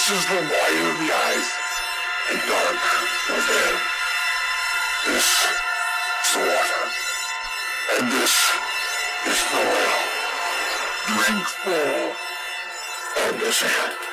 The host is the white of the eyes and dark within. This is the water. And this is the well. Drink full and the sand.